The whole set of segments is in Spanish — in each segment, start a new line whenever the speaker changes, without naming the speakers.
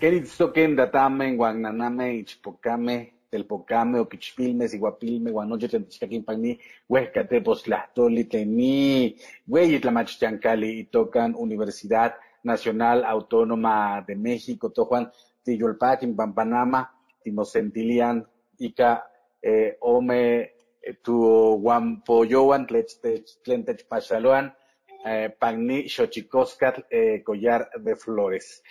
Queritztoquen datame, guananame, ichpocame, telpocame, oquichpilme, siguapilme, guanoche, tentichcaquimpani, huescate, postlahtoli, teni, hueyitlamachchancali, tocan Universidad Nacional Autónoma de México, tojuan, tiyolpaquin, pampanama, timosentilian, ica, eh, ome, tu guampoyoan, tlentechpachaloan, eh, pagni, xochicoscat, eh, collar de flores.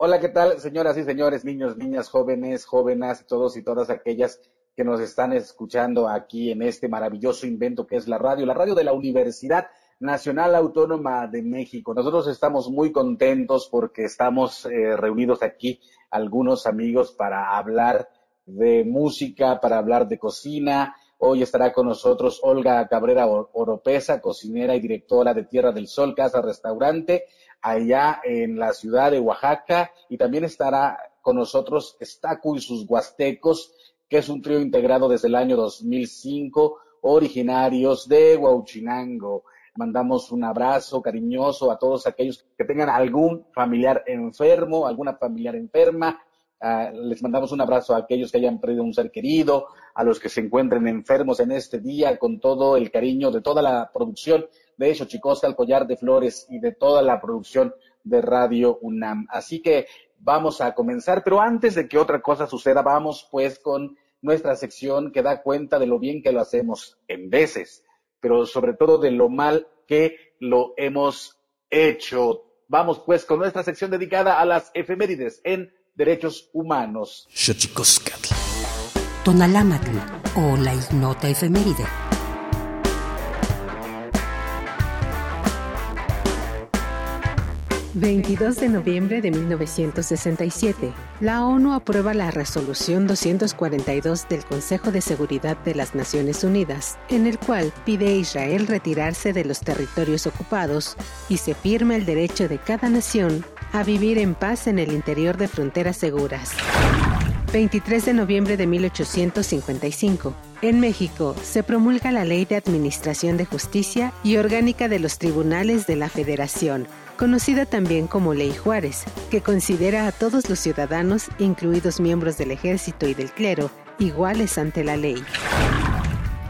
Hola, ¿qué tal, señoras y señores, niños, niñas, jóvenes, jóvenes, todos y todas aquellas que nos están escuchando aquí en este maravilloso invento que es la radio, la radio de la Universidad Nacional Autónoma de México. Nosotros estamos muy contentos porque estamos eh, reunidos aquí algunos amigos para hablar de música, para hablar de cocina. Hoy estará con nosotros Olga Cabrera Oropesa, cocinera y directora de Tierra del Sol, Casa Restaurante, allá en la ciudad de Oaxaca. Y también estará con nosotros Estacu y sus Huastecos, que es un trío integrado desde el año 2005, originarios de Huauchinango. Mandamos un abrazo cariñoso a todos aquellos que tengan algún familiar enfermo, alguna familiar enferma, Ah, les mandamos un abrazo a aquellos que hayan perdido un ser querido, a los que se encuentren enfermos en este día, con todo el cariño de toda la producción de Xochicosca, el collar de flores y de toda la producción de Radio UNAM. Así que vamos a comenzar, pero antes de que otra cosa suceda, vamos pues con nuestra sección que da cuenta de lo bien que lo hacemos en veces, pero sobre todo de lo mal que lo hemos hecho. Vamos pues con nuestra sección dedicada a las efemérides en derechos humanos.
Tonalámatl o la ignota efeméride.
22 de noviembre de 1967, la ONU aprueba la resolución 242 del Consejo de Seguridad de las Naciones Unidas, en el cual pide a Israel retirarse de los territorios ocupados y se firma el derecho de cada nación a vivir en paz en el interior de fronteras seguras. 23 de noviembre de 1855. En México se promulga la Ley de Administración de Justicia y Orgánica de los Tribunales de la Federación, conocida también como Ley Juárez, que considera a todos los ciudadanos, incluidos miembros del ejército y del clero, iguales ante la ley.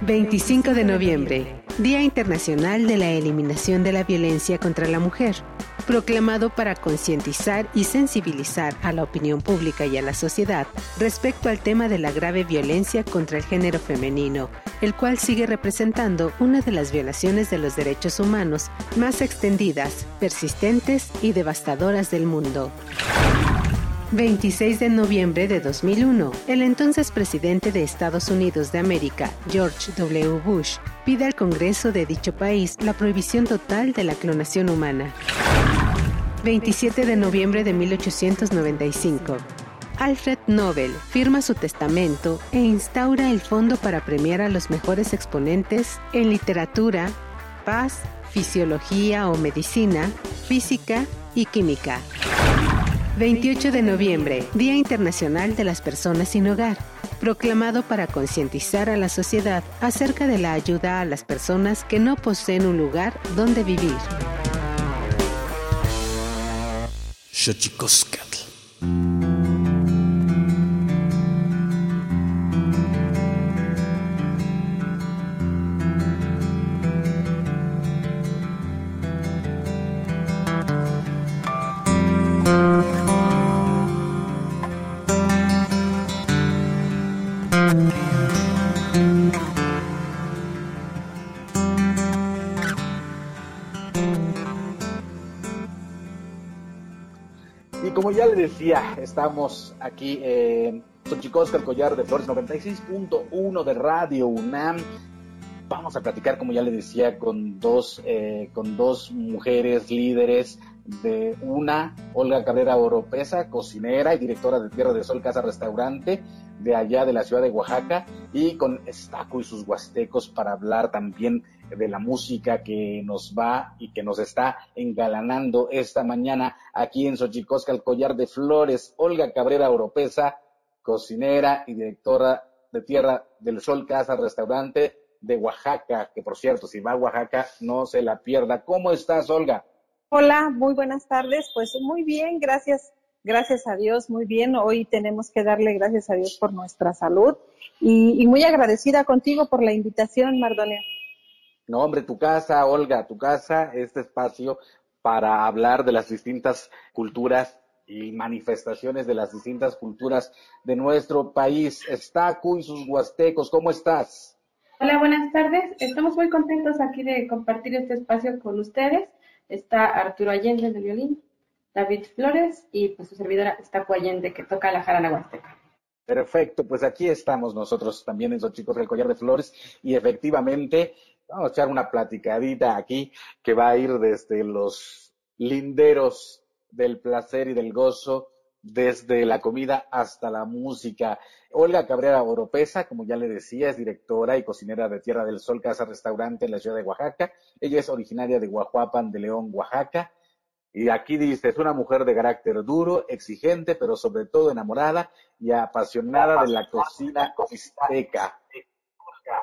25 de noviembre, Día Internacional de la Eliminación de la Violencia contra la Mujer proclamado para concientizar y sensibilizar a la opinión pública y a la sociedad respecto al tema de la grave violencia contra el género femenino, el cual sigue representando una de las violaciones de los derechos humanos más extendidas, persistentes y devastadoras del mundo. 26 de noviembre de 2001, el entonces presidente de Estados Unidos de América, George W. Bush, pide al Congreso de dicho país la prohibición total de la clonación humana. 27 de noviembre de 1895. Alfred Nobel firma su testamento e instaura el fondo para premiar a los mejores exponentes en literatura, paz, fisiología o medicina, física y química. 28 de noviembre, Día Internacional de las Personas sin Hogar, proclamado para concientizar a la sociedad acerca de la ayuda a las personas que no poseen un lugar donde vivir. Xochicoscatl.
Música ya le decía, estamos aquí en Xochicosca, el collar de flores 96.1 de Radio UNAM. Vamos a platicar, como ya le decía, con dos, eh, con dos mujeres líderes de una, Olga Cabrera Oropesa, cocinera y directora de Tierra de Sol Casa Restaurante de allá de la ciudad de Oaxaca, y con Estaco y sus huastecos para hablar también de la música que nos va y que nos está engalanando esta mañana aquí en Xochicosca, el collar de flores. Olga Cabrera Oropesa, cocinera y directora de Tierra del Sol Casa Restaurante de Oaxaca, que por cierto, si va a Oaxaca, no se la pierda. ¿Cómo estás, Olga?
Hola, muy buenas tardes. Pues muy bien, gracias. Gracias a Dios, muy bien. Hoy tenemos que darle gracias a Dios por nuestra salud y, y muy agradecida contigo por la invitación, Mardonia.
No, hombre, tu casa, Olga, tu casa, este espacio para hablar de las distintas culturas y manifestaciones de las distintas culturas de nuestro país. Estacu y sus huastecos, ¿cómo estás?
Hola, buenas tardes. Estamos muy contentos aquí de compartir este espacio con ustedes. Está Arturo Allende de violín, David Flores y pues su servidora Estacu Allende que toca la jarana huasteca.
Perfecto, pues aquí estamos nosotros también en chicos del Collar de Flores y efectivamente Vamos a echar una platicadita aquí que va a ir desde los linderos del placer y del gozo desde la comida hasta la música. Olga Cabrera Oropesa, como ya le decía, es directora y cocinera de Tierra del Sol Casa Restaurante en la ciudad de Oaxaca. Ella es originaria de Guajuapan de León, Oaxaca. Y aquí dice, es una mujer de carácter duro, exigente, pero sobre todo enamorada y apasionada de la cocina mixteca.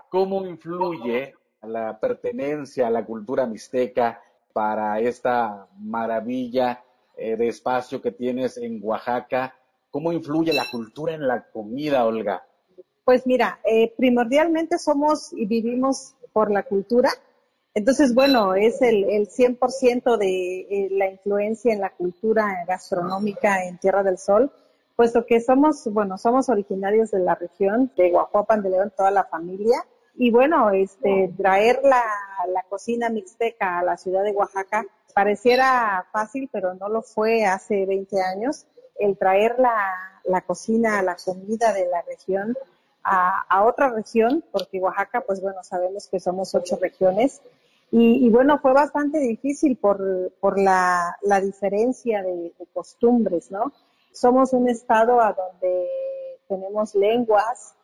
¿Cómo influye la pertenencia a la cultura mixteca para esta maravilla eh, de espacio que tienes en Oaxaca? ¿Cómo influye la cultura en la comida, Olga?
Pues mira, eh, primordialmente somos y vivimos por la cultura. Entonces, bueno, es el, el 100% de eh, la influencia en la cultura gastronómica en Tierra del Sol, puesto que somos, bueno, somos originarios de la región de Guajuapan de León, toda la familia. Y bueno, este, traer la, la cocina mixteca a la ciudad de Oaxaca pareciera fácil, pero no lo fue hace 20 años, el traer la, la cocina, la comida de la región a, a, otra región, porque Oaxaca, pues bueno, sabemos que somos ocho regiones, y, y bueno, fue bastante difícil por, por la, la diferencia de, de, costumbres, ¿no? Somos un estado a donde tenemos lenguas,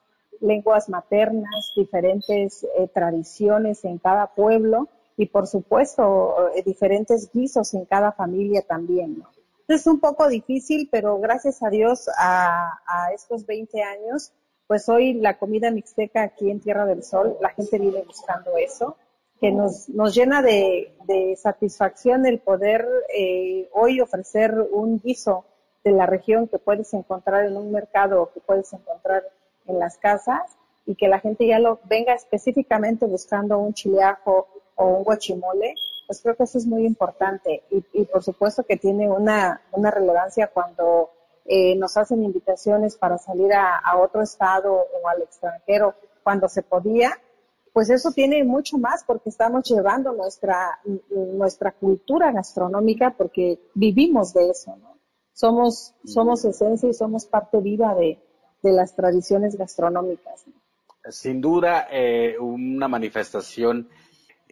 lenguas maternas, diferentes eh, tradiciones en cada pueblo, y por supuesto eh, diferentes guisos en cada familia también. ¿no? Es un poco difícil, pero gracias a Dios a, estos 20 años, pues hoy la comida mixteca aquí en Tierra del Sol, la gente viene buscando eso, que nos, nos llena de, de satisfacción el poder eh, hoy ofrecer un guiso de la región que puedes encontrar en un mercado o que puedes encontrar en las casas y que la gente ya lo venga específicamente buscando un chileajo o un guachimole, pues creo que eso es muy importante y, por supuesto que tiene una, una relevancia cuando eh, nos hacen invitaciones para salir a, a, otro estado o al extranjero cuando se podía, pues eso tiene mucho más porque estamos llevando nuestra, nuestra cultura gastronómica porque vivimos de eso, ¿no? Somos, somos esencia y somos parte viva de, de las tradiciones gastronómicas.
Sin duda, eh, una manifestación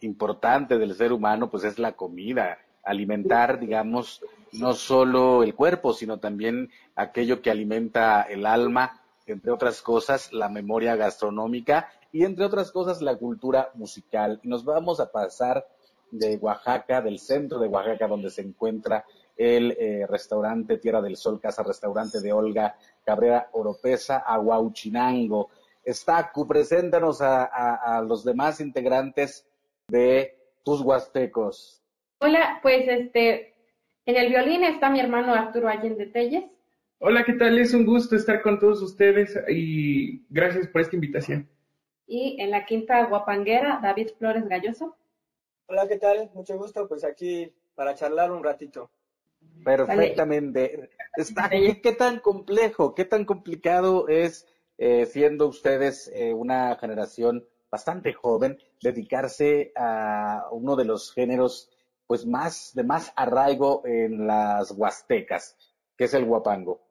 importante del ser humano, pues es la comida, alimentar, digamos, no solo el cuerpo, sino también aquello que alimenta el alma, entre otras cosas, la memoria gastronómica y entre otras cosas, la cultura musical. Nos vamos a pasar de Oaxaca, del centro de Oaxaca, donde se encuentra el eh, restaurante Tierra del Sol, Casa Restaurante de Olga Cabrera Oropesa, a Huauchinango. Estacu, preséntanos a, a, a los demás integrantes de tus huastecos.
Hola, pues este, en el violín está mi hermano Arturo Allende Telles.
Hola, ¿qué tal? Es un gusto estar con todos ustedes y gracias por esta invitación.
Y en la quinta guapanguera, David Flores Galloso.
Hola, ¿qué tal? Mucho gusto, pues aquí para charlar un ratito.
Perfectamente. Está, ¿qué, ¿qué, tan complejo, qué tan complicado es, eh, siendo ustedes eh, una generación bastante joven, dedicarse a uno de los géneros pues más de más arraigo en las huastecas, que es el guapango.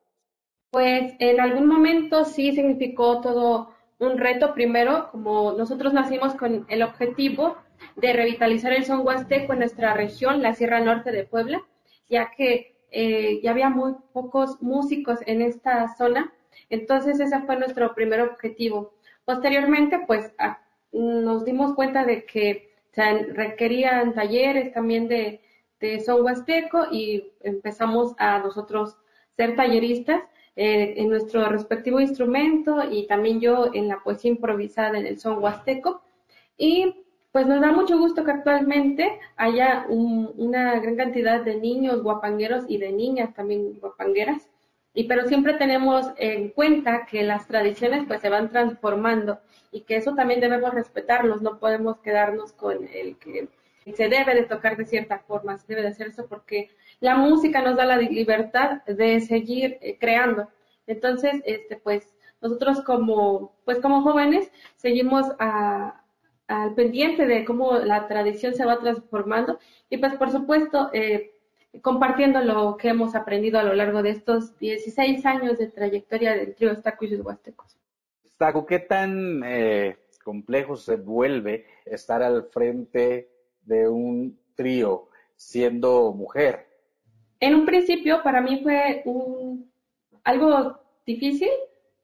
Pues en algún momento sí significó todo un reto. Primero, como nosotros nacimos con el objetivo de revitalizar el son huasteco en nuestra región, la Sierra Norte de Puebla, ya que eh, ya había muy pocos músicos en esta zona. Entonces ese fue nuestro primer objetivo. Posteriormente, pues nos dimos cuenta de que se requerían talleres también de, de son huasteco y empezamos a nosotros ser talleristas eh, en nuestro respectivo instrumento y también yo en la poesía improvisada en el son huasteco. Y pues nos da mucho gusto que actualmente haya un, una gran cantidad de niños guapangueros y de niñas también guapangueras. Y pero siempre tenemos en cuenta que las tradiciones pues se van transformando y que eso también debemos respetarlos, no podemos quedarnos con el que se debe de tocar de cierta forma, se debe de hacer eso porque la música nos da la libertad de seguir eh, creando. Entonces, este, pues, nosotros como, pues, como jóvenes seguimos a, al pendiente de cómo la tradición se va transformando y, pues, por supuesto, eh, compartiendo lo que hemos aprendido a lo largo de estos 16 años de trayectoria del trío Estaco y sus Huastecos.
Taco, ¿qué tan eh, complejo se vuelve estar al frente de un trío siendo mujer?
En un principio para mí fue un, algo difícil,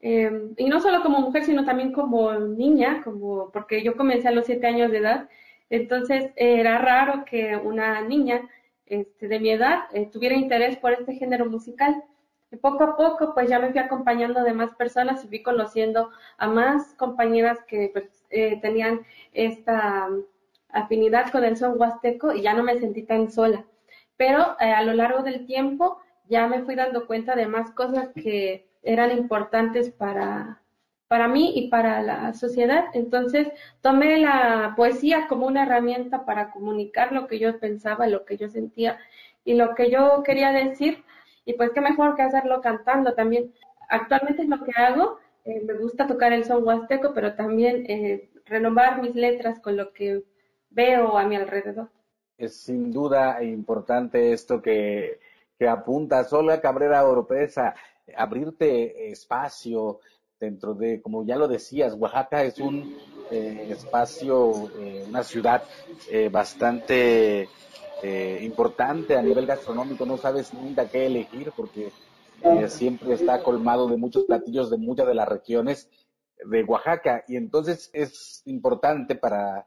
eh, y no solo como mujer, sino también como niña, como porque yo comencé a los siete años de edad, entonces era raro que una niña este, de mi edad eh, tuviera interés por este género musical. Y poco a poco, pues ya me fui acompañando de más personas y fui conociendo a más compañeras que pues, eh, tenían esta afinidad con el son huasteco y ya no me sentí tan sola. Pero a lo largo del tiempo ya me fui dando cuenta de más cosas que eran importantes para, para mí y para la sociedad. Entonces tomé la poesía como una herramienta para comunicar lo que yo pensaba, lo que yo sentía y lo que yo quería decir. Y pues qué mejor que hacerlo cantando también. Actualmente es lo que hago. Eh, me gusta tocar el son huasteco, pero también eh, renovar mis letras con lo que veo a mi alrededor.
Es sin duda importante esto que, que apunta Sola Cabrera Oropesa abrirte espacio dentro de, como ya lo decías, Oaxaca es un eh, espacio, eh, una ciudad eh, bastante importante a nivel gastronómico, no sabes nunca qué elegir porque siempre está colmado de muchos platillos de muchas de las regiones de Oaxaca. Y entonces es importante para,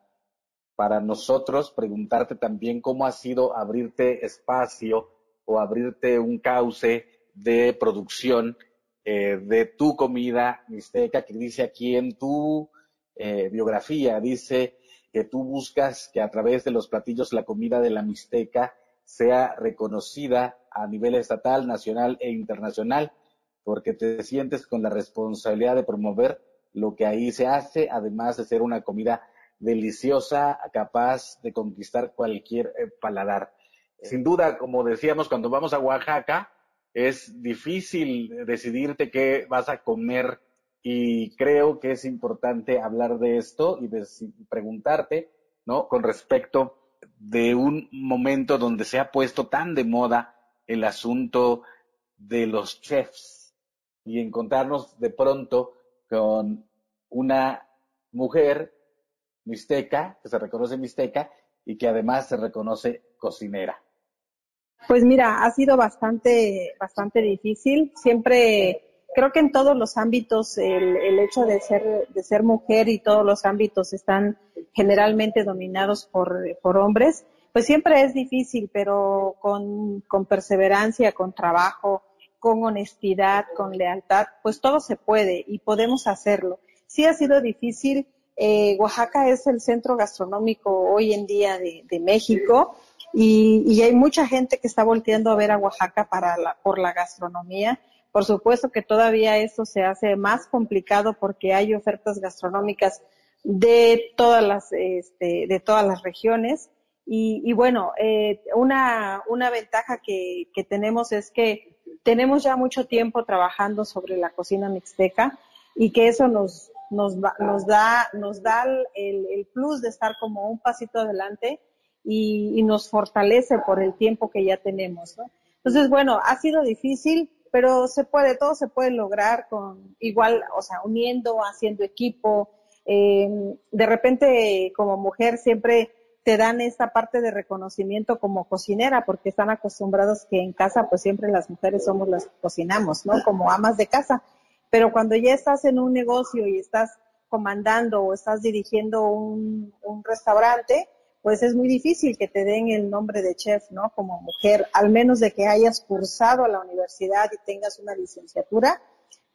para nosotros preguntarte también cómo ha sido abrirte espacio o abrirte un cauce de producción eh, de tu comida mixteca, que dice aquí en tu eh, biografía, dice que tú buscas que a través de los platillos la comida de la mixteca sea reconocida a nivel estatal, nacional e internacional, porque te sientes con la responsabilidad de promover lo que ahí se hace, además de ser una comida deliciosa, capaz de conquistar cualquier eh, paladar. Sin duda, como decíamos, cuando vamos a Oaxaca, es difícil decidirte qué vas a comer y creo que es importante hablar de esto y preguntarte, ¿no? Con respecto de un momento donde se ha puesto tan de moda el asunto de los chefs y encontrarnos de pronto con una mujer mixteca, que se reconoce mixteca y que además se reconoce cocinera.
Pues mira, ha sido bastante, bastante difícil. Siempre, creo que en todos los ámbitos el, el hecho de ser, de ser mujer y todos los ámbitos están generalmente dominados por, hombres, pues siempre es difícil, pero con, perseverancia, con trabajo, con honestidad, con lealtad, pues todo se puede y podemos hacerlo. Sí ha sido difícil. Eh, Oaxaca es el centro gastronómico hoy en día de México y, hay mucha gente que está volteando a ver a Oaxaca para la, por la gastronomía. Por supuesto que todavía eso se hace más complicado porque hay ofertas gastronómicas de todas las, este, de todas las regiones. Y, y bueno, eh, una, una ventaja que, que tenemos es que tenemos ya mucho tiempo trabajando sobre la cocina mixteca y que eso nos, nos, nos da, nos da el, el plus de estar como un pasito adelante y, nos fortalece por el tiempo que ya tenemos. ¿no? Entonces, bueno, ha sido difícil, pero se puede, todo se puede lograr con igual, o sea, uniendo, haciendo equipo. Eh, de repente, como mujer, siempre te dan esta parte de reconocimiento como cocinera, porque están acostumbrados que en casa, pues siempre las mujeres somos las que cocinamos, ¿no? Como amas de casa. Pero cuando ya estás en un negocio y estás comandando o estás dirigiendo un, un restaurante, pues es muy difícil que te den el nombre de chef, ¿no? Como mujer, al menos de que hayas cursado a la universidad y tengas una licenciatura,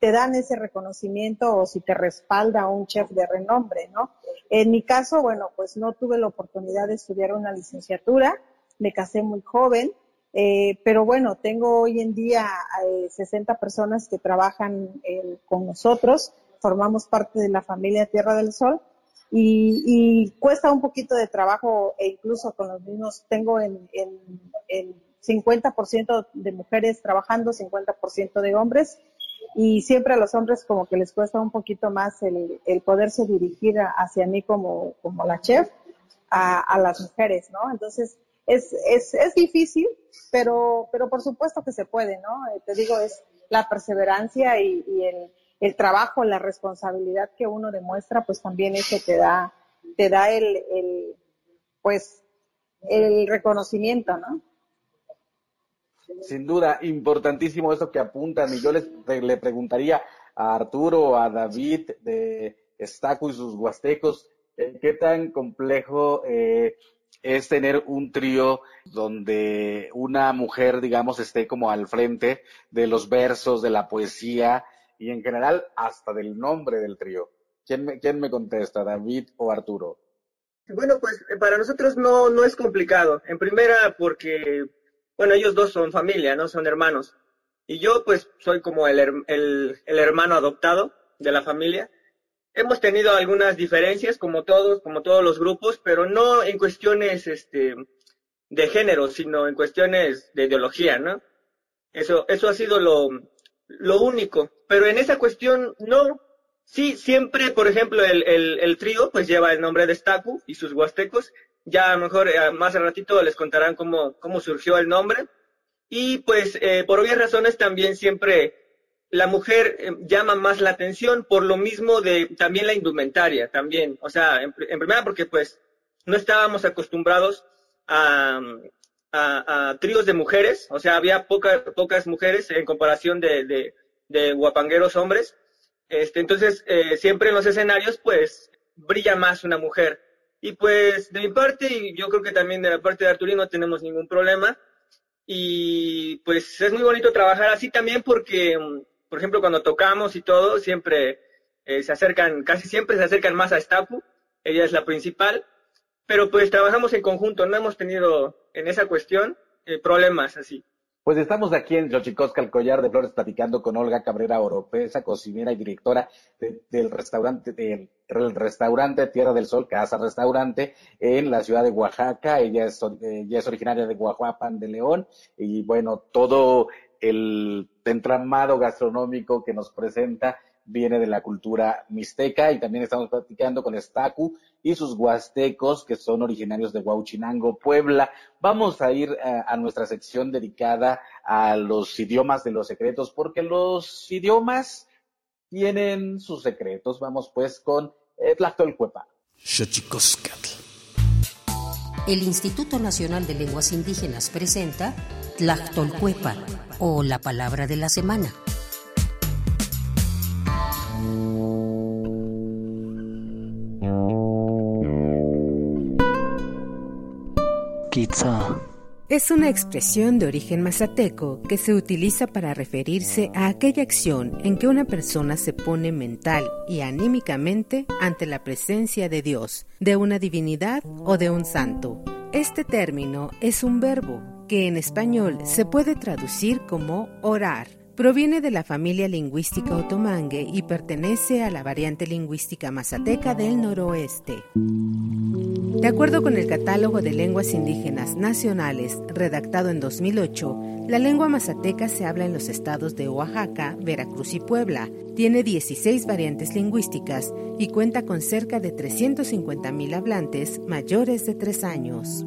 te dan ese reconocimiento o si te respalda un chef de renombre, ¿no? En mi caso, bueno, pues no tuve la oportunidad de estudiar una licenciatura, me casé muy joven, eh, pero bueno, tengo hoy en día 60 eh, personas que trabajan eh, con nosotros, formamos parte de la familia Tierra del Sol y, cuesta un poquito de trabajo e incluso con los mismos, tengo en, en, en 50% de mujeres trabajando, 50% de hombres y siempre a los hombres como que les cuesta un poquito más el, el poderse dirigir hacia mí como, como la chef a, a las mujeres, ¿no? Entonces es, es, es difícil, pero, pero por supuesto que se puede, ¿no? Eh, te digo, es la perseverancia y, y el, el trabajo, la responsabilidad que uno demuestra, pues también eso te da, te da el, el pues, el reconocimiento, ¿no?
Sin duda, importantísimo eso que apuntan y yo les le preguntaría a Arturo, a David de Estaco y sus huastecos, eh, ¿qué tan complejo eh, es tener un trío donde una mujer, digamos, esté como al frente de los versos, de la poesía y en general hasta del nombre del trío? ¿Quién me, quién me contesta, David o Arturo?
Bueno, pues eh, para nosotros no, no es complicado. En primera, porque, bueno, ellos dos son familia, ¿no? Son hermanos. Y yo, pues, soy como el, el, el hermano adoptado de la familia. Hemos tenido algunas diferencias, como todos, como todos los grupos, pero no en cuestiones este, de género, sino en cuestiones de ideología, ¿no? Eso, eso ha sido lo, lo único. Pero en esa cuestión, no. Sí, siempre, por ejemplo, el, el, el trío, pues lleva el nombre de Stacu y sus huastecos. Ya a lo mejor eh, más al ratito les contarán cómo, cómo surgió el nombre. Y pues, eh, por obvias razones, también siempre la mujer eh, llama más la atención por lo mismo de también la indumentaria, también. O sea, en, en primera porque pues no estábamos acostumbrados a, a, tríos de mujeres, o sea, había poca, pocas mujeres en comparación de, de guapangueros hombres. Este, entonces, eh, siempre en los escenarios, pues, brilla más una mujer. Y pues, de mi parte, y yo creo que también de la parte de Arturino, no tenemos ningún problema. Y pues es muy bonito trabajar así también porque por ejemplo, cuando tocamos y todo, siempre eh, se acercan, casi siempre se acercan más a Stapu, ella es la principal, pero pues trabajamos en conjunto, no hemos tenido en esa cuestión eh, problemas así.
Pues estamos aquí en Xochicosca, el collar de flores, platicando con Olga Cabrera Oropesa, cocinera y directora de, del restaurante, del, restaurante Tierra del Sol, Casa Restaurante, en la ciudad de Oaxaca. Ella es, ella es originaria de Guajuapan de León, y bueno, todo el entramado gastronómico que nos presenta viene de la cultura mixteca y también estamos platicando con Estacu y sus huastecos que son originarios de Huauchinango, Puebla. Vamos a ir a, eh, a nuestra sección dedicada a los idiomas de los secretos porque los idiomas tienen sus secretos. Vamos pues con eh, Tlactolcuepa.
El Instituto Nacional de Lenguas Indígenas presenta Tlactolcuepa o la palabra de la semana.
Es una expresión de origen mazateco que se utiliza para referirse a aquella acción en que una persona se pone mental y anímicamente ante la presencia de Dios, de una divinidad o de un santo. Este término es un verbo que en español se puede traducir como orar. Proviene de la familia lingüística otomangue y pertenece a la variante lingüística mazateca del noroeste. De acuerdo con el Catálogo de Lenguas Indígenas Nacionales, redactado en 2008, la lengua mazateca se habla en los estados de Oaxaca, Veracruz y Puebla. Tiene 16 variantes lingüísticas y cuenta con cerca de 350.000 hablantes mayores de 3 años.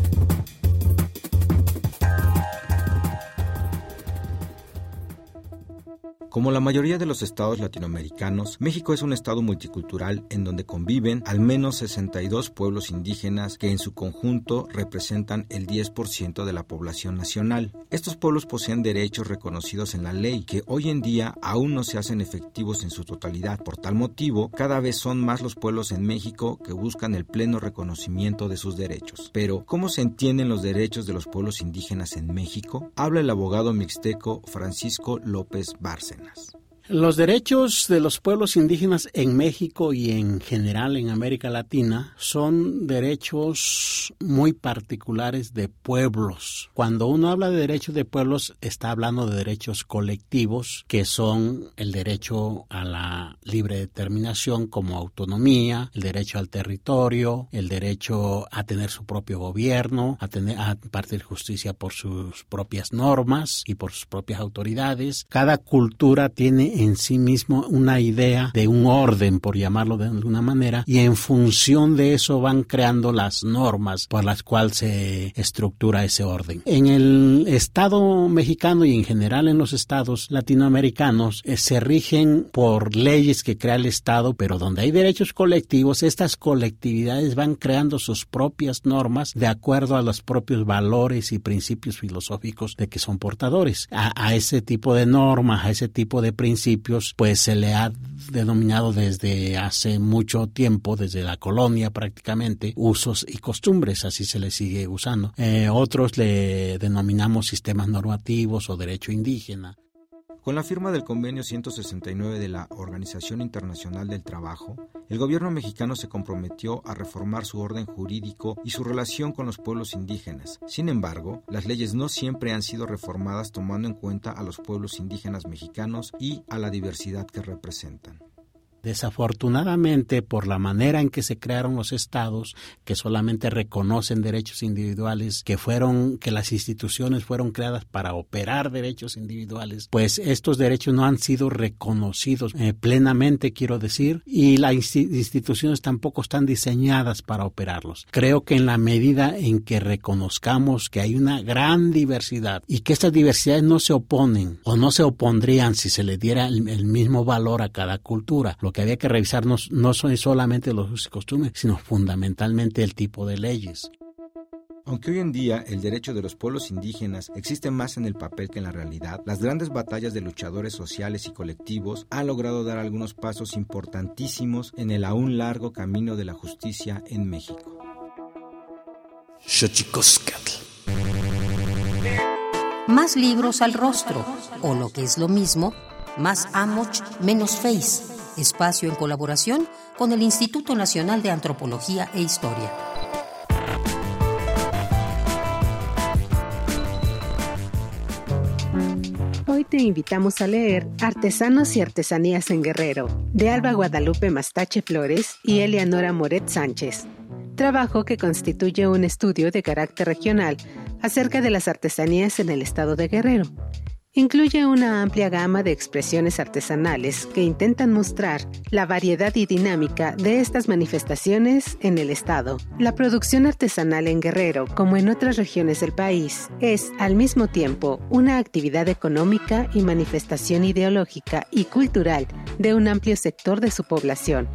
Como la mayoría de los estados latinoamericanos, México es un estado multicultural en donde conviven al menos 62 pueblos indígenas que en su conjunto representan el 10% de la población nacional. Estos pueblos poseen derechos reconocidos en la ley que hoy en día aún no se hacen efectivos en su totalidad. Por tal motivo, cada vez son más los pueblos en México que buscan el pleno reconocimiento de sus derechos. Pero, ¿cómo se entienden los derechos de los pueblos indígenas en México? Habla el abogado mixteco Francisco López Bárcena.
Los derechos de los pueblos indígenas en México y en general en América Latina son derechos muy particulares de pueblos. Cuando uno habla de derechos de pueblos, está hablando de derechos colectivos, que son el derecho a la libre determinación como autonomía, el derecho al territorio, el derecho a tener su propio gobierno, a, tener, a partir justicia por sus propias normas y por sus propias autoridades. Cada cultura tiene en sí mismo una idea de un orden, por llamarlo de alguna manera, y en función de eso van creando las normas por las cuales se estructura ese orden. En el Estado mexicano y en general en los estados latinoamericanos eh, se rigen por leyes que crea el Estado, pero donde hay derechos colectivos, estas colectividades van creando sus propias normas de acuerdo a los propios valores y principios filosóficos de que son portadores. A, a ese tipo de normas, a ese tipo de principios, pues se le ha denominado desde hace mucho tiempo, desde la colonia prácticamente, usos y costumbres, así se le sigue usando. Eh, otros le denominamos sistemas normativos o derecho indígena.
Con la firma del convenio 169 de la Organización Internacional del Trabajo, el gobierno mexicano se comprometió a reformar su orden jurídico y su relación con los pueblos indígenas. Sin embargo, las leyes no siempre han sido reformadas tomando en cuenta a los pueblos indígenas mexicanos y a la diversidad que representan.
Desafortunadamente, por la manera en que se crearon los estados, que solamente reconocen derechos individuales, que fueron, que las instituciones fueron creadas para operar derechos individuales, pues estos derechos no han sido reconocidos eh, plenamente, quiero decir, y las instituciones tampoco están diseñadas para operarlos. Creo que en la medida en que reconozcamos que hay una gran diversidad y que estas diversidades no se oponen o no se opondrían si se le diera el, el mismo valor a cada cultura, que había que revisar no, son solamente los usos y costumbres, sino fundamentalmente el tipo de leyes.
Aunque hoy en día el derecho de los pueblos indígenas existe más en el papel que en la realidad, las grandes batallas de luchadores sociales y colectivos han logrado dar algunos pasos importantísimos en el aún largo camino de la justicia en México.
Más libros al rostro, o lo que es lo mismo, más Amoch, menos Face espacio en colaboración con el Instituto Nacional de Antropología e Historia.
Hoy te invitamos a leer Artesanos y Artesanías en Guerrero, de Alba Guadalupe Mastache Flores y Eleanora Moret Sánchez, trabajo que constituye un estudio de carácter regional acerca de las artesanías en el estado de Guerrero Incluye una amplia gama de expresiones artesanales que intentan mostrar la variedad y dinámica de estas manifestaciones en el Estado. La producción artesanal en Guerrero, como en otras regiones del país, es al mismo tiempo una actividad económica y manifestación ideológica y cultural de un amplio sector de su población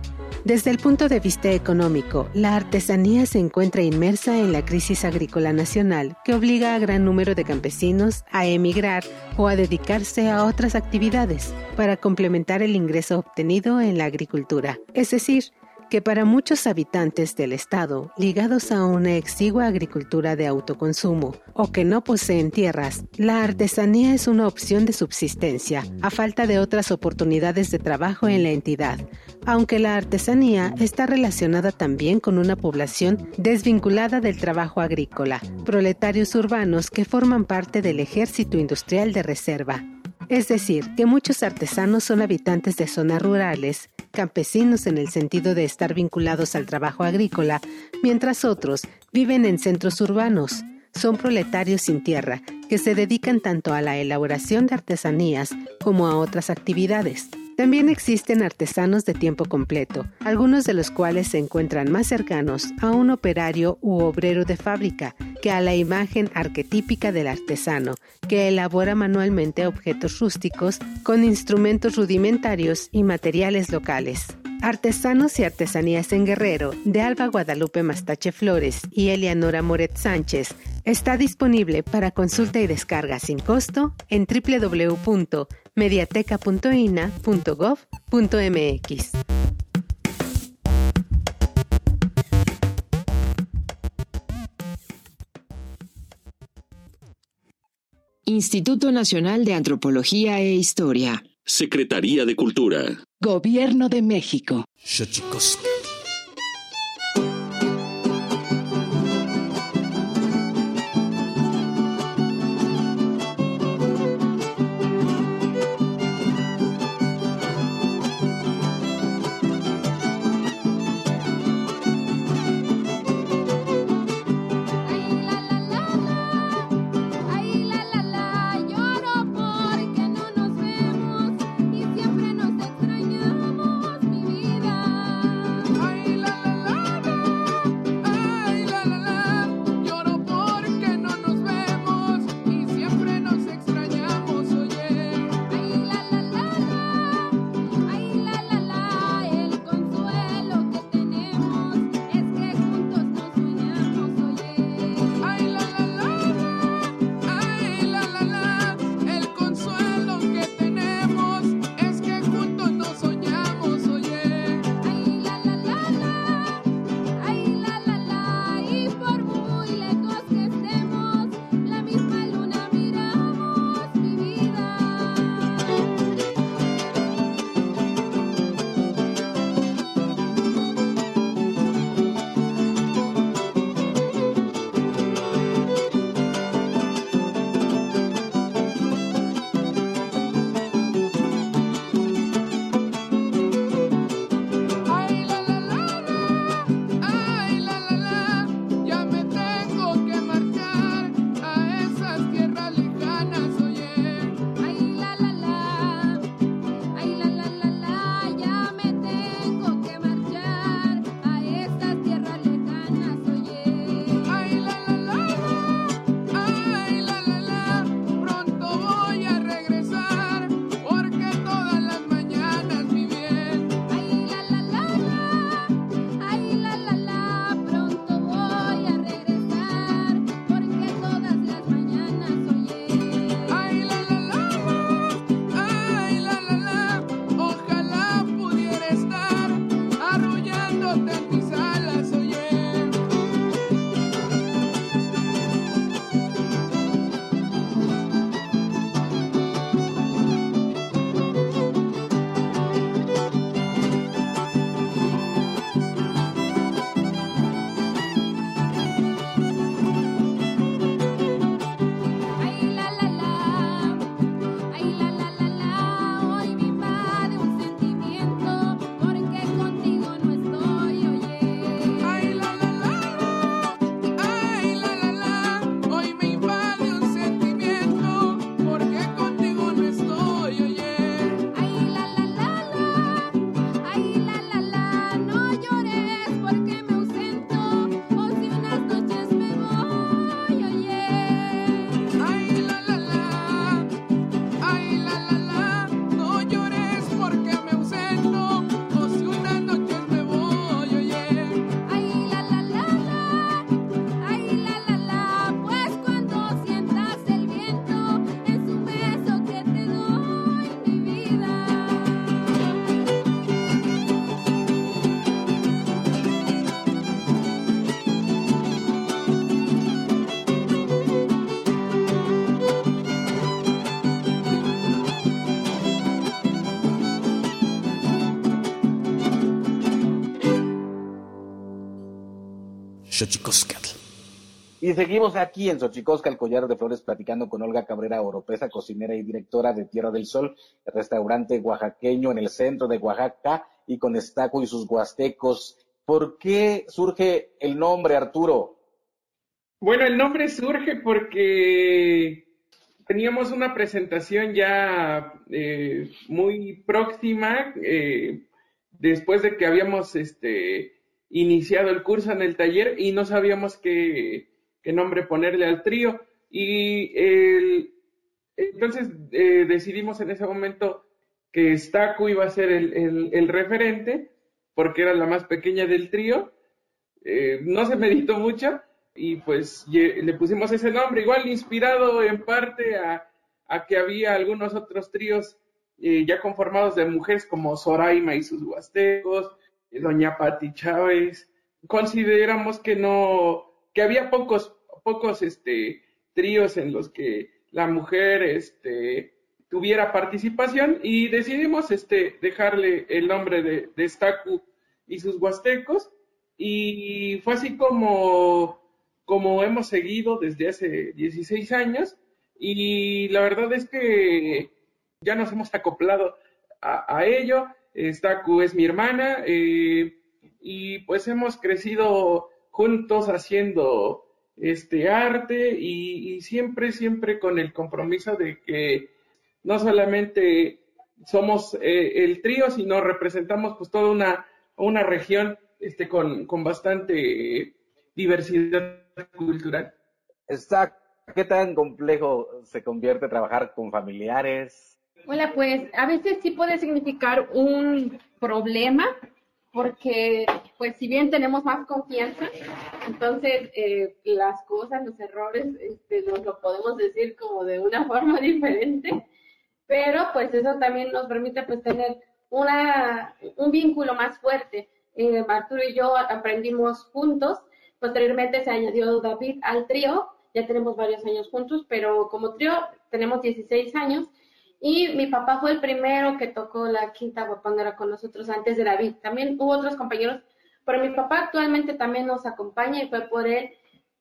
desde el punto de vista económico, la artesanía se encuentra inmersa en la crisis agrícola nacional que obliga a gran número de campesinos a emigrar o a dedicarse a otras actividades para complementar el ingreso obtenido en la agricultura. Es decir, que para muchos habitantes del estado ligados a una exigua agricultura de autoconsumo o que no poseen tierras, la artesanía es una opción de subsistencia a falta de otras oportunidades de trabajo en la entidad, aunque la artesanía está relacionada también con una población desvinculada del trabajo agrícola, proletarios urbanos que forman parte del ejército industrial de reserva. Es decir, que muchos artesanos son habitantes de zonas rurales, campesinos en el sentido de estar vinculados al trabajo agrícola, mientras otros viven en centros urbanos. Son proletarios sin tierra, que se dedican tanto a la elaboración de artesanías como a otras actividades. También existen artesanos de tiempo completo, algunos de los cuales se encuentran más cercanos a un operario u obrero de fábrica que a la imagen arquetípica del artesano, que elabora manualmente objetos rústicos con instrumentos rudimentarios y materiales locales. Artesanos y Artesanías en Guerrero, de Alba Guadalupe Mastache Flores y Eleanora Moret Sánchez, está disponible para consulta y descarga sin costo en www.mediateca.ina.gov.mx.
Instituto Nacional de Antropología e Historia.
Secretaría de Cultura.
Gobierno de México.
Y seguimos aquí en Xochicosca, el collar de flores, platicando con Olga Cabrera Oropesa, cocinera y directora de Tierra del Sol, restaurante oaxaqueño en el centro de Oaxaca, y con Estaco y sus huastecos. ¿Por qué surge el nombre, Arturo?
Bueno, el nombre surge porque teníamos una presentación ya eh, muy próxima, eh, después de que habíamos este, iniciado el curso en el taller y no sabíamos qué, nombre ponerle al trío. Y entonces eh, decidimos en ese momento que Staku iba a ser el, referente, porque era la más pequeña del trío. no se meditó mucho y pues le pusimos ese nombre, igual inspirado en parte a, que había algunos otros tríos eh, ya conformados de mujeres como Soraima y sus huastecos, eh, Doña Pati Chávez. Consideramos que no, que había pocos, pocos este, tríos en los que la mujer este, tuviera participación y decidimos este, dejarle el nombre de, de Staku y sus huastecos y fue así como hemos seguido desde hace 16 años y la verdad es que ya nos hemos acoplado a, ello. Staku es mi hermana eh, y pues hemos crecido juntos haciendo este arte y, siempre, siempre con el compromiso de que no solamente somos eh, el trío, sino representamos pues toda una, una región este, con, con bastante diversidad cultural.
Está, ¿qué tan complejo se convierte trabajar con familiares?
Hola, pues a veces sí puede significar un problema porque pues si bien tenemos más confianza, entonces eh, las cosas, los errores, este, nos lo podemos decir como de una forma diferente, pero pues eso también nos permite pues tener una, un vínculo más fuerte. Eh, Arturo y yo aprendimos juntos Posteriormente se añadió David al trío, ya tenemos varios años juntos, pero como trío tenemos 16 años y mi papá fue el primero que tocó la quinta guapangara con nosotros antes de David. También hubo otros compañeros, pero mi papá actualmente también nos acompaña y fue por él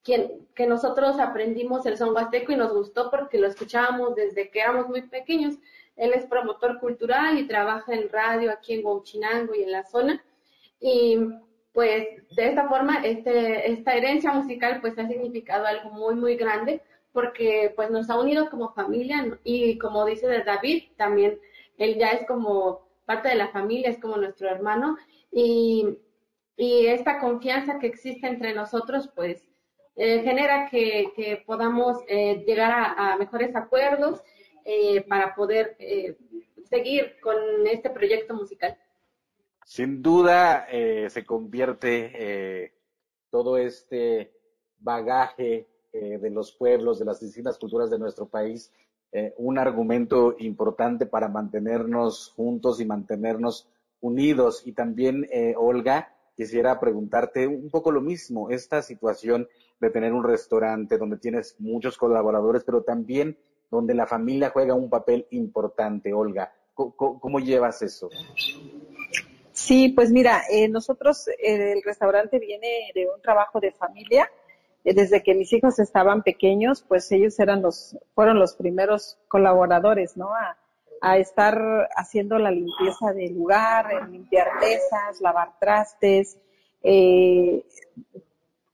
quien, que nosotros aprendimos el son huasteco y nos gustó porque lo escuchábamos desde que éramos muy pequeños. Él es promotor cultural y trabaja en radio aquí en Huachinango y en la zona. Y pues de esta forma este, esta herencia musical pues ha significado algo muy muy grande porque pues nos ha unido como familia y como dice de David también él ya es como parte de la familia es como nuestro hermano y, y esta confianza que existe entre nosotros pues eh, genera que, podamos eh, llegar a, mejores acuerdos eh, para poder seguir con este proyecto musical.
Sin duda se convierte todo este bagaje eh, de los pueblos, de las distintas culturas de nuestro país, un argumento importante para mantenernos juntos y mantenernos unidos. Y también, Olga, quisiera preguntarte un poco lo mismo, esta situación de tener un restaurante donde tienes muchos colaboradores, pero también donde la familia juega un papel importante, Olga. cómo llevas eso?
Sí, pues mira, eh, nosotros, eh, el restaurante viene de un trabajo de familia. Eh, desde que mis hijos estaban pequeños, pues ellos eran los, fueron los primeros colaboradores, ¿no? A, a estar haciendo la limpieza del lugar, limpiar mesas, lavar trastes.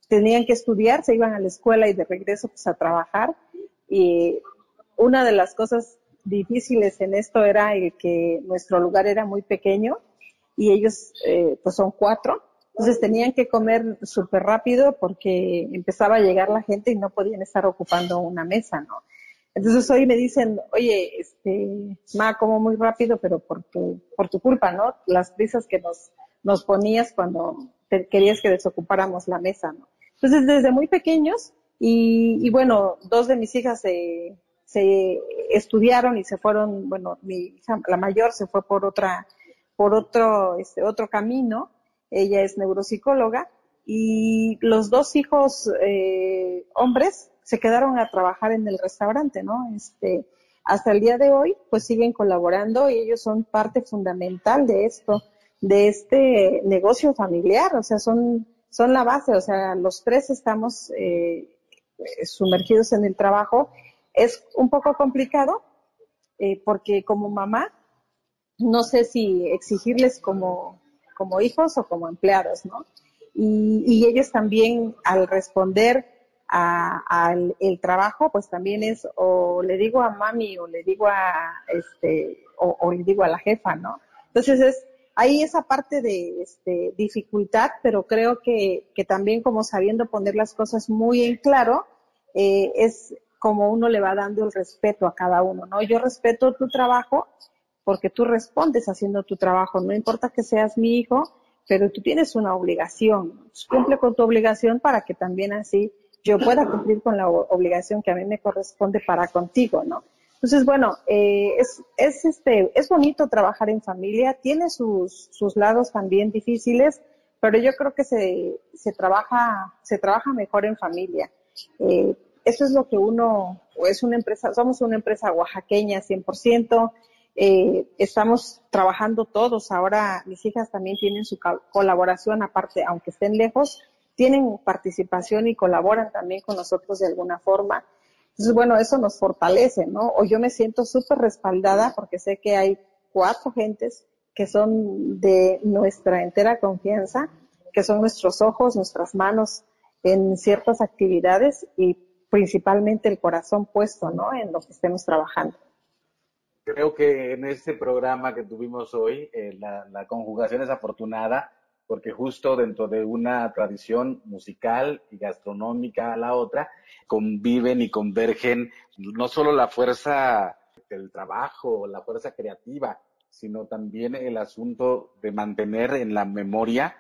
tenían que estudiar, se iban a la escuela y de regreso pues a trabajar. Y una de las cosas difíciles en esto era el que nuestro lugar era muy pequeño y ellos eh, pues son cuatro. Entonces tenían que comer súper rápido porque empezaba a llegar la gente y no podían estar ocupando una mesa, ¿no? Entonces hoy me dicen, oye, este, ma, como muy rápido, pero por tu, por tu culpa, ¿no? Las prisas que nos, nos ponías cuando querías que desocupáramos la mesa, ¿no? Entonces desde muy pequeños y, y bueno, dos de mis hijas se, se estudiaron y se fueron, bueno, mi hija, la mayor se fue por otra por otro, este, otro camino. Ella es neuropsicóloga y los dos hijos eh, hombres se quedaron a trabajar en el restaurante, ¿no? Este, hasta el día de hoy, pues siguen colaborando y ellos son parte fundamental de esto, de este negocio familiar, o sea, son, son la base, o sea, los tres estamos eh, sumergidos en el trabajo. Es un poco complicado eh, porque como mamá, no sé si exigirles como, como hijos o como empleados, ¿no? Y, ellos también al responder al el trabajo, pues también es o le digo a mami o le digo a este o, le digo a la jefa, ¿no? Entonces es hay esa parte de este, dificultad, pero creo que, que, también como sabiendo poner las cosas muy en claro, eh, es como uno le va dando el respeto a cada uno, ¿no? Yo respeto tu trabajo porque tú respondes haciendo tu trabajo, no importa que seas mi hijo, pero tú tienes una obligación, cumple con tu obligación para que también así yo pueda cumplir con la obligación que a mí me corresponde para contigo, ¿no? Entonces, bueno, eh, es, es, este, es bonito trabajar en familia, tiene sus, sus lados también difíciles, pero yo creo que se, se, trabaja, se trabaja mejor en familia. Eh, eso es lo que uno, es una empresa, somos una empresa oaxaqueña 100%, eh, estamos trabajando todos, ahora mis hijas también tienen su colaboración, aparte, aunque estén lejos, tienen participación y colaboran también con nosotros de alguna forma. Entonces, bueno, eso nos fortalece, ¿no? O yo me siento súper respaldada porque sé que hay cuatro gentes que son de nuestra entera confianza, que son nuestros ojos, nuestras manos en ciertas actividades y principalmente el corazón puesto, ¿no? En lo que estemos trabajando.
Creo que en este programa que tuvimos hoy, eh, la, la conjugación es afortunada porque justo dentro de una tradición musical y gastronómica a la otra, conviven y convergen no solo la fuerza del trabajo, la fuerza creativa, sino también el asunto de mantener en la memoria,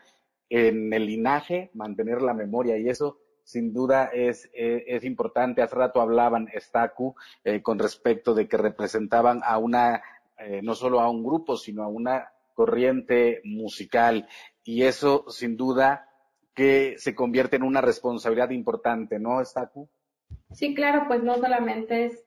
en el linaje, mantener la memoria. Y eso sin duda es, eh, es, importante. Hace rato hablaban Estacu eh, con respecto de que representaban a una, eh, no solo a un grupo, sino a una corriente musical y eso sin duda que se convierte en una responsabilidad importante, ¿no, Estacu?
Sí, claro, pues no solamente es,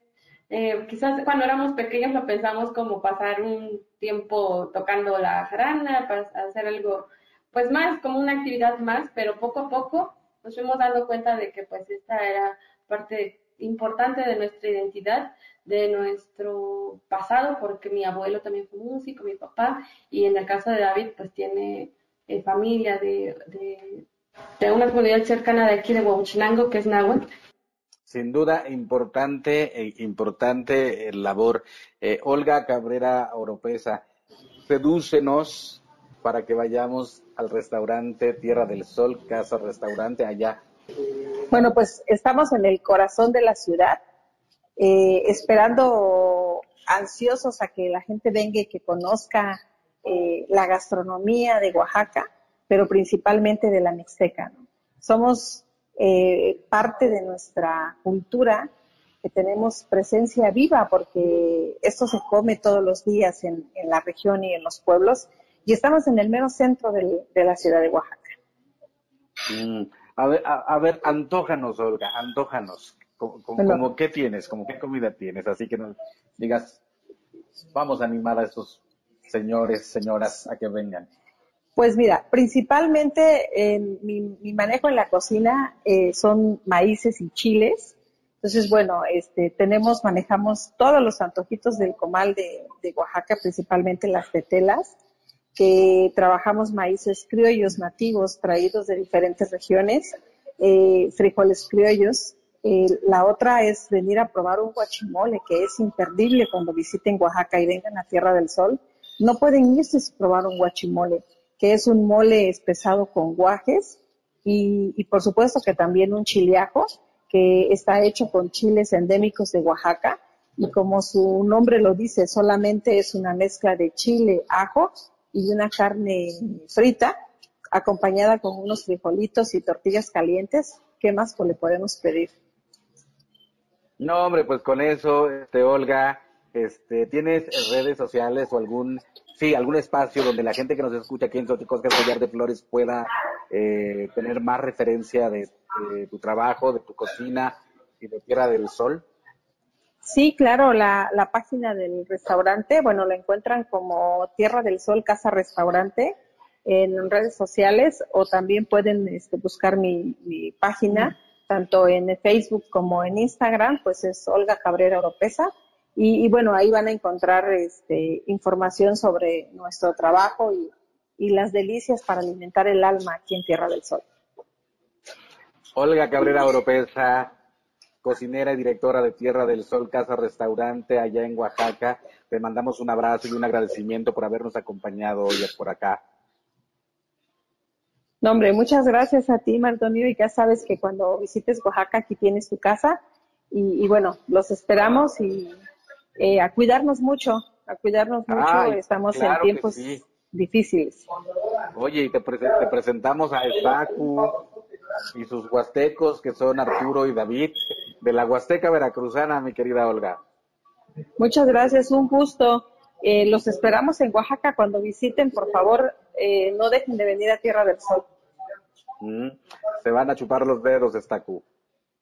eh, quizás cuando éramos pequeños lo pensamos como pasar un tiempo tocando la jarana, hacer algo, pues más, como una actividad más, pero poco a poco nos fuimos dando cuenta de que pues esta era parte importante de nuestra identidad, de nuestro pasado, porque mi abuelo también fue músico, mi papá, y en el caso de David, pues tiene eh, familia de, de, una comunidad cercana de aquí de Huachinango, que es Nahuatl.
Sin duda, importante, e importante labor. Eh, Olga Cabrera Oropesa, sedúcenos para que vayamos al restaurante Tierra del Sol, Casa Restaurante, allá.
Bueno, pues estamos en el corazón de la ciudad, eh, esperando ansiosos a que la gente venga y que conozca eh, la gastronomía de Oaxaca, pero principalmente de la Mixteca. Somos eh, parte de nuestra cultura, que tenemos presencia viva porque esto se come todos los días en, la región y en los pueblos, y estamos en el mero centro de la ciudad de Oaxaca.
Mm, a, ver, a, ver, antójanos, Olga, antójanos. Como, qué tienes, como qué comida tienes, así que nos digas, vamos a animar a estos señores, señoras, a que vengan?
Pues mira, principalmente mi, manejo en la cocina eh, son maíces y chiles. Entonces, bueno, este, tenemos, manejamos todos los antojitos del comal de, Oaxaca, principalmente las tetelas, que trabajamos maíces criollos nativos traídos de diferentes regiones, eh, frijoles criollos. Eh, la otra es venir a probar un guachimole, que es imperdible cuando visiten Oaxaca y vengan a Tierra del Sol no pueden irse sin probar un guachimole, que es un mole espesado con guajes y, por supuesto que también un chiliajo, que está hecho con chiles endémicos de Oaxaca y como su nombre lo dice, solamente es una mezcla de chile, ajo y una carne frita acompañada con unos frijolitos y tortillas calientes. ¿Qué más le podemos pedir?
No, hombre, pues con eso, este, Olga, este, ¿Tienes redes sociales o algún, sí, algún espacio donde la gente que nos escucha aquí en Soticosca Collar de Flores pueda eh, tener más referencia de, tu trabajo, de tu cocina y de Tierra del Sol?
Sí, claro, la, la página del restaurante, bueno, la encuentran como Tierra del Sol Casa Restaurante en redes sociales o también pueden este, buscar mi, página, tanto en Facebook como en Instagram, pues es Olga Cabrera Oropesa. Y, bueno, ahí van a encontrar este, información sobre nuestro trabajo y, y las delicias para alimentar el alma aquí en Tierra del Sol.
Olga Cabrera Oropesa, cocinera y directora de Tierra del Sol Casa Restaurante allá en Oaxaca. Te mandamos un abrazo y un agradecimiento por habernos acompañado hoy por acá.
No, hombre, muchas gracias a ti, Martonio, y ya sabes que cuando visites Oaxaca aquí tienes tu casa y, bueno, los esperamos y eh, a cuidarnos mucho, a cuidarnos mucho, estamos en tiempos difíciles.
Oye, y te, te presentamos a Estacu y sus huastecos, que son Arturo y David, de la Huasteca Veracruzana, mi querida Olga.
Muchas gracias, un gusto. Eh, los esperamos en Oaxaca cuando visiten, por favor, eh, no dejen de venir a Tierra del Sol.
Mm, se van a chupar los dedos, Estacu.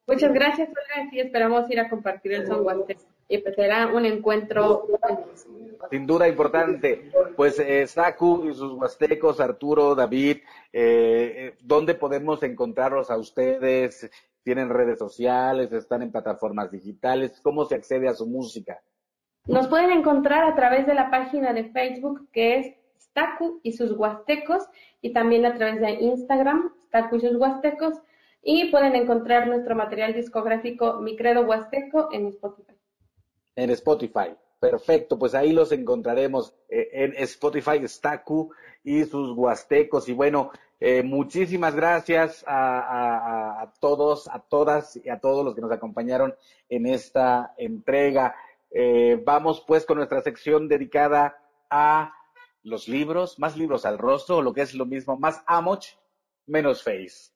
Muchas gracias, Olga. Sí, esperamos ir a compartir el Son Huasteco y pues será un encuentro.
Sin duda importante. Pues eh, Saku y sus huastecos, Arturo, David, eh, ¿dónde podemos encontrarlos a ustedes? ¿Tienen redes sociales? ¿Están en plataformas digitales? ¿Cómo se accede a su música?
Nos pueden encontrar a través de la página de Facebook que es Staku y sus huastecos y también a través de Instagram, Staku y sus huastecos y pueden encontrar nuestro material discográfico Mi Credo Huasteco en Spotify
en Spotify. Perfecto, pues ahí los encontraremos eh, en Spotify, Staku y sus huastecos. Y bueno, eh, muchísimas gracias a, todos, a todas y a todos los que nos acompañaron en esta entrega. Eh, vamos pues con nuestra sección dedicada a los libros, más libros al rostro, o lo que es lo mismo, más Amoch, menos Face.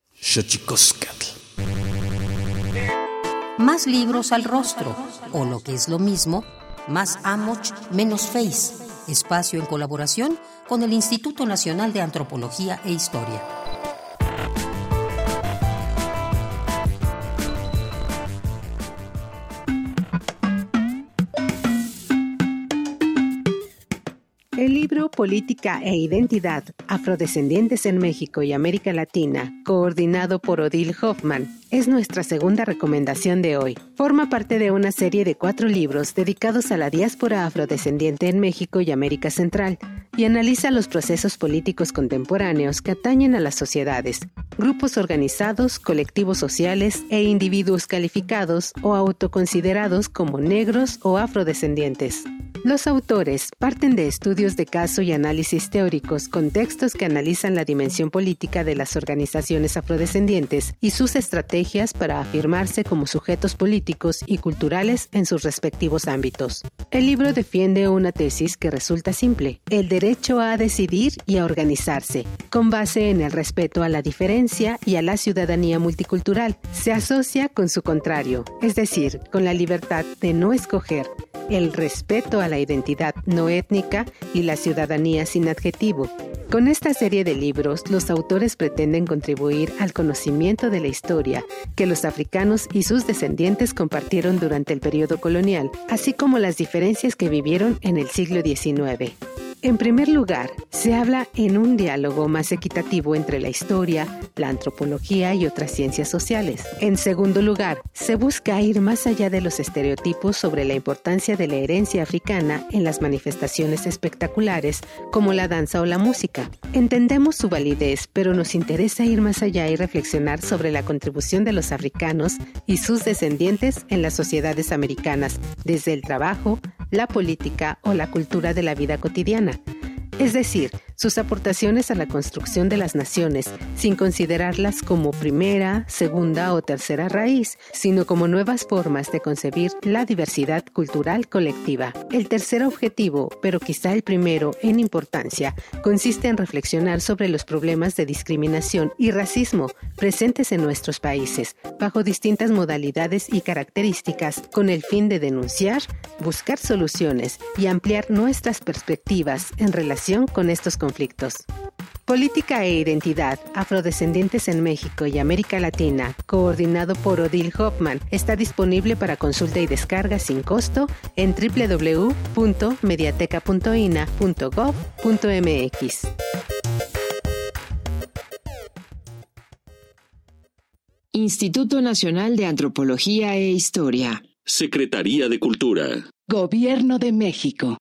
Más libros al rostro, o lo que es lo mismo, más Amoch, menos Face, espacio en colaboración con el Instituto Nacional de Antropología e Historia.
Política e Identidad, Afrodescendientes en México y América Latina, coordinado por Odile Hoffman, es nuestra segunda recomendación de hoy. Forma parte de una serie de cuatro libros dedicados a la diáspora afrodescendiente en México y América Central y analiza los procesos políticos contemporáneos que atañen a las sociedades, grupos organizados, colectivos sociales e individuos calificados o autoconsiderados como negros o afrodescendientes. Los autores parten de estudios de caso y análisis teóricos con textos que analizan la dimensión política de las organizaciones afrodescendientes y sus estrategias para afirmarse como sujetos políticos y culturales en sus respectivos ámbitos. El libro defiende una tesis que resulta simple, el derecho a decidir y a organizarse, con base en el respeto a la diferencia y a la ciudadanía multicultural. Se asocia con su contrario, es decir, con la libertad de no escoger, el respeto a la identidad no étnica y la ciudadanía sin adjetivo. Con esta serie de libros, los autores pretenden contribuir al conocimiento de la historia que los africanos y sus descendientes compartieron durante el periodo colonial, así como las diferencias que vivieron en el siglo XIX. En primer lugar, se habla en un diálogo más equitativo entre la historia, la antropología y otras ciencias sociales. En segundo lugar, se busca ir más allá de los estereotipos sobre la importancia de la herencia africana en las manifestaciones espectaculares como la danza o la música. Entendemos su validez, pero nos interesa ir más allá y reflexionar sobre la contribución de los africanos y sus descendientes en las sociedades americanas, desde el trabajo, la política o la cultura de la vida cotidiana. Es decir, sus aportaciones a la construcción de las naciones, sin considerarlas como primera, segunda o tercera raíz, sino como nuevas formas de concebir la diversidad cultural colectiva. El tercer objetivo, pero quizá el primero en importancia, consiste en reflexionar sobre los problemas de discriminación y racismo presentes en nuestros países, bajo distintas modalidades y características, con el fin de denunciar, buscar soluciones y ampliar nuestras perspectivas en relación con estos conflictos conflictos. Política e Identidad, Afrodescendientes en México y América Latina, coordinado por Odil Hoffman, está disponible para consulta y descarga sin costo en www.mediateca.ina.gov.mx.
Instituto Nacional de Antropología e Historia.
Secretaría de Cultura.
Gobierno de México.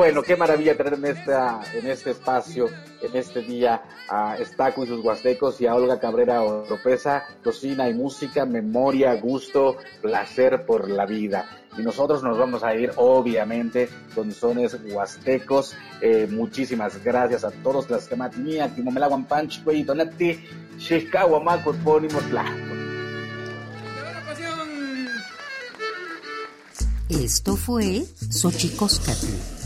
Bueno, qué maravilla tener en, esta, en este espacio, en este día, a Estaco y sus huastecos y a Olga Cabrera Oropesa, cocina y música, memoria, gusto, placer por la vida. Y nosotros nos vamos a ir, obviamente, con sones huastecos. Eh, muchísimas gracias a todos las que matinía, Timomelaguan Panch, Güey, Donati, Shishkawa, Pónimo,
Esto fue Xochicóscatl,